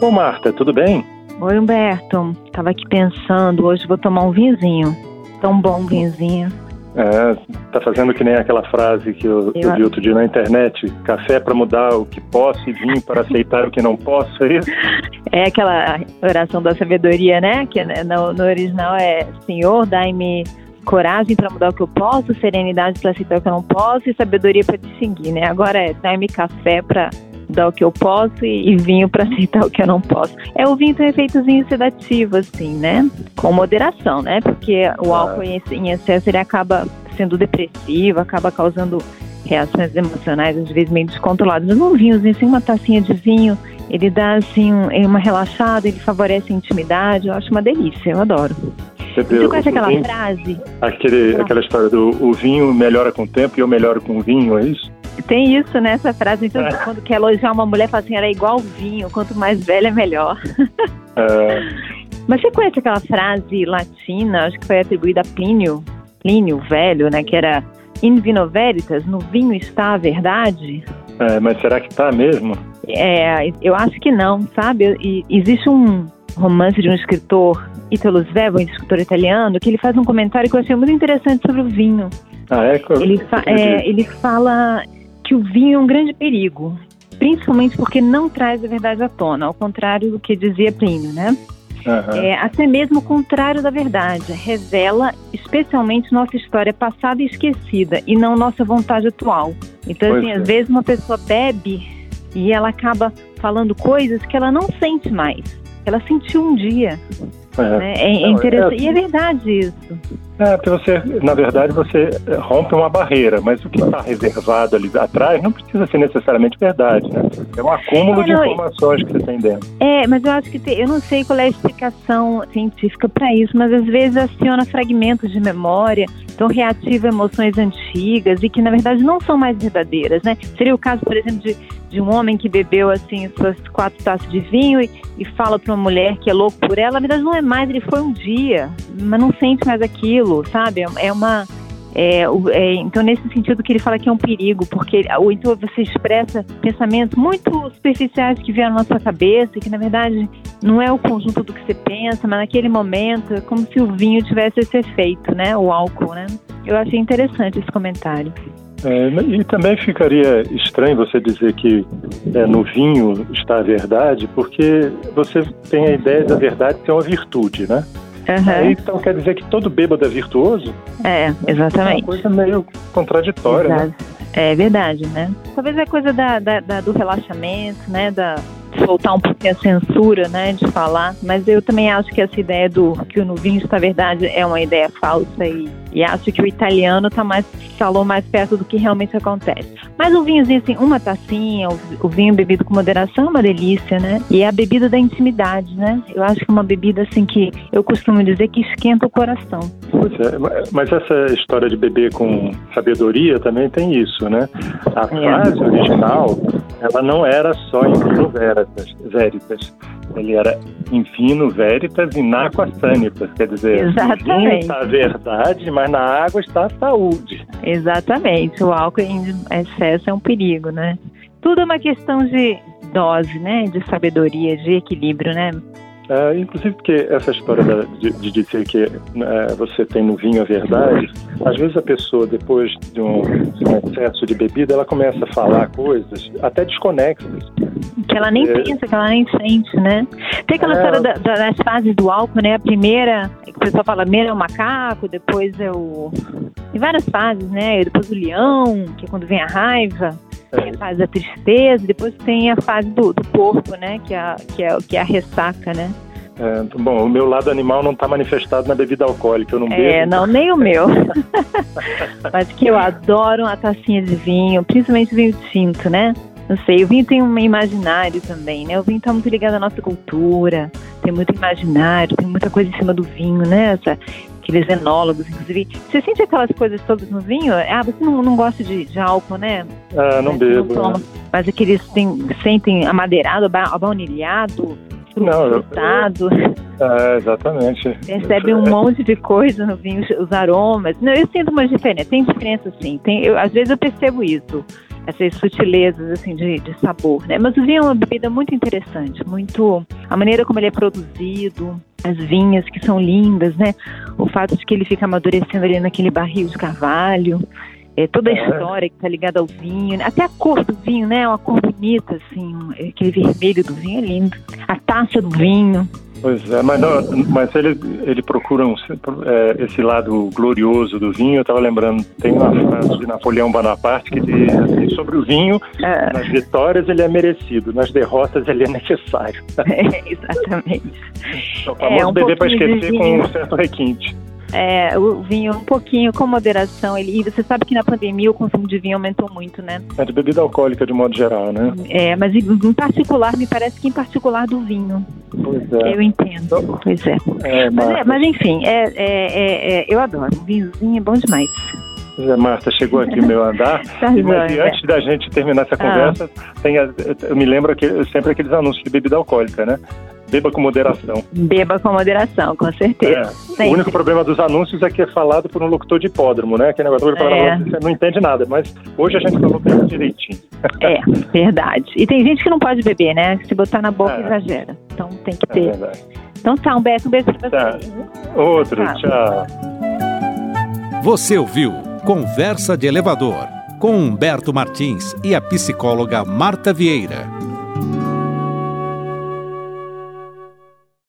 Ô Marta, tudo bem? Oi Humberto, tava aqui pensando, hoje vou tomar um vinhozinho. Tão bom vinhozinho. É, tá fazendo que nem aquela frase que eu, eu... eu vi outro dia na internet: café para mudar o que posso e vinho para aceitar o que não posso, é isso? É aquela oração da sabedoria, né? Que né, no, no original é: Senhor, dai-me coragem para mudar o que eu posso, serenidade para aceitar o que eu não posso e sabedoria para distinguir, né? Agora é: dai-me café para dar o que eu posso e, e vinho para aceitar o que eu não posso. É o vinho tem um efeitozinho sedativo, assim, né? Com moderação, né? Porque o álcool em, em excesso ele acaba sendo depressivo, acaba causando reações emocionais às vezes meio descontroladas. Mas um vinhozinho, assim, uma tacinha de vinho, ele dá assim uma relaxada, ele favorece a intimidade, eu acho uma delícia, eu adoro. Você, Você conhece aquela vinho, frase? Aquele, aquela história do o vinho melhora com o tempo e eu melhoro com o vinho, é isso? Tem isso nessa né, frase. Então, é. quando quer elogiar uma mulher, fala assim, ela é igual vinho, quanto mais velha, melhor. É. Mas você conhece aquela frase latina, acho que foi atribuída a Plínio, Plínio Velho, né, que era in vino veritas, no vinho está a verdade? É, mas será que está mesmo? É, eu acho que não, sabe? E, existe um romance de um escritor, Italo Svevo, um escritor italiano, que ele faz um comentário que eu achei muito interessante sobre o vinho. Ah, é? Ele, fa é, ele fala que o vinho é um grande perigo, principalmente porque não traz a verdade à tona, ao contrário do que dizia Plínio, né? Uhum. É, até mesmo o contrário da verdade, revela especialmente nossa história passada e esquecida e não nossa vontade atual. Então, assim, é. às vezes uma pessoa bebe e ela acaba falando coisas que ela não sente mais, ela sentiu um dia. É, né? é, é interessante. É, e é verdade isso. É, porque você, na verdade, você rompe uma barreira, mas o que está reservado ali atrás não precisa ser necessariamente verdade, né? É um acúmulo é, de informações que você tem dentro. É, mas eu acho que tem, eu não sei qual é a explicação científica para isso, mas às vezes aciona fragmentos de memória, então reativa emoções antigas e que na verdade não são mais verdadeiras, né? Seria o caso, por exemplo, de, de um homem que bebeu assim suas quatro taças de vinho e, e fala para uma mulher que é louco por ela, verdade não é mais, ele foi um dia, mas não sente mais aquilo, sabe? É uma é, é, então, nesse sentido que ele fala que é um perigo, porque ou então você expressa pensamentos muito superficiais que vieram na sua cabeça, que na verdade não é o conjunto do que você pensa, mas naquele momento é como se o vinho tivesse esse efeito, né? O álcool, né? Eu achei interessante esse comentário. É, e também ficaria estranho você dizer que é, no vinho está a verdade, porque você tem a ideia da verdade ser uma virtude, né? Uhum. então quer dizer que todo bêbado é virtuoso? É, exatamente. É uma coisa meio contraditória, né? Exato. né? É verdade, né? Talvez é coisa da, da, da, do relaxamento, né? Da, soltar um pouquinho a censura, né, de falar, mas eu também acho que essa ideia do que o vinho está verdade é uma ideia falsa e, e acho que o italiano tá mais falou mais perto do que realmente acontece. Mas o vinhozinho assim, uma tacinha, o, vinho bebido com moderação é uma delícia, né? E é a bebida da intimidade, né? Eu acho que é uma bebida assim que eu costumo dizer que esquenta o coração. É, mas essa história de beber com sabedoria também tem isso, né? A é. frase original, ela não era só em veritas, veritas. Ele era infino veritas e sanitas, quer dizer, Exatamente. está a verdade, mas na água está a saúde. Exatamente, o álcool em excesso é um perigo, né? Tudo é uma questão de dose, né? De sabedoria, de equilíbrio, né? É, inclusive porque essa história de, de, dizer que é, você tem no vinho a verdade, às vezes a pessoa, depois de um, de um, excesso de bebida, ela começa a falar coisas até desconexas. Que ela nem é. pensa, que ela nem sente, né? Tem aquela é. história da, das fases do álcool, né? A primeira, que o pessoal fala, primeiro é o macaco, depois é o... Tem várias fases, né? Depois o leão, que é quando vem a raiva. Tem a fase da tristeza, depois tem a fase do, do corpo, né? Que é, que, é, que é a ressaca, né? É, bom, o meu lado animal não está manifestado na bebida alcoólica, eu não bebo. É, não, nem o meu. Mas que eu adoro uma tacinha de vinho, principalmente vinho tinto, né? Não sei, o vinho tem um imaginário também, né? O vinho está muito ligado à nossa cultura, tem muito imaginário, tem muita coisa em cima do vinho, né? Essa, aqueles enólogos, inclusive. Você sente aquelas coisas todas no vinho? Ah, você não, não gosta de, de álcool, né? Ah, não bebo. Não né? Mas aqueles tem, sentem amadeirado, abaunilhado, frutado. É, exatamente. Percebe um monte de coisa no vinho, os aromas. Não, eu sinto uma diferença. Tem diferença sim. Tem, eu, às vezes eu percebo isso. Essas sutilezas assim de, de sabor, né? Mas o vinho é uma bebida muito interessante, muito a maneira como ele é produzido, as vinhas que são lindas, né? O fato de que ele fica amadurecendo ali naquele barril de carvalho, é, toda a história que está ligada ao vinho, né? até a cor do vinho, né? Uma cor bonita, assim, aquele vermelho do vinho é lindo. A taça do vinho. Pois é, mas, não, mas ele, ele procura um, é, esse lado glorioso do vinho. Eu estava lembrando, tem uma frase de Napoleão Bonaparte que diz assim, sobre o vinho: é. nas vitórias ele é merecido, nas derrotas ele é necessário. É, exatamente. Famoso é, um beber para esquecer com um certo requinte. É, o vinho um pouquinho com moderação. Ele, e você sabe que na pandemia o consumo de vinho aumentou muito, né? É de bebida alcoólica de modo geral, né? É, mas em particular, me parece que em particular do vinho. Pois é. Eu entendo. Então, pois é. é mas, é, mas, enfim, é, é, é, eu adoro. Vinhozinho é bom demais. Zé Marta, chegou aqui o meu andar. tá e, mas, antes da gente terminar essa ah. conversa, ah. tem eu me lembro sempre aqueles anúncios de bebida alcoólica, né? Beba com moderação. Beba com moderação, com certeza. É. O único problema dos anúncios é que é falado por um locutor de hipódromo, né? Que negócio que é. você não entende nada, mas hoje a gente falou bem direitinho. É, verdade. E tem gente que não pode beber, né? Se botar na boca, é. exagera. Então tem que é ter. É então tá, um beijo, um beijo pra tá. você. Outro, tchau. tchau. Você ouviu Conversa de Elevador com Humberto Martins e a psicóloga Marta Vieira.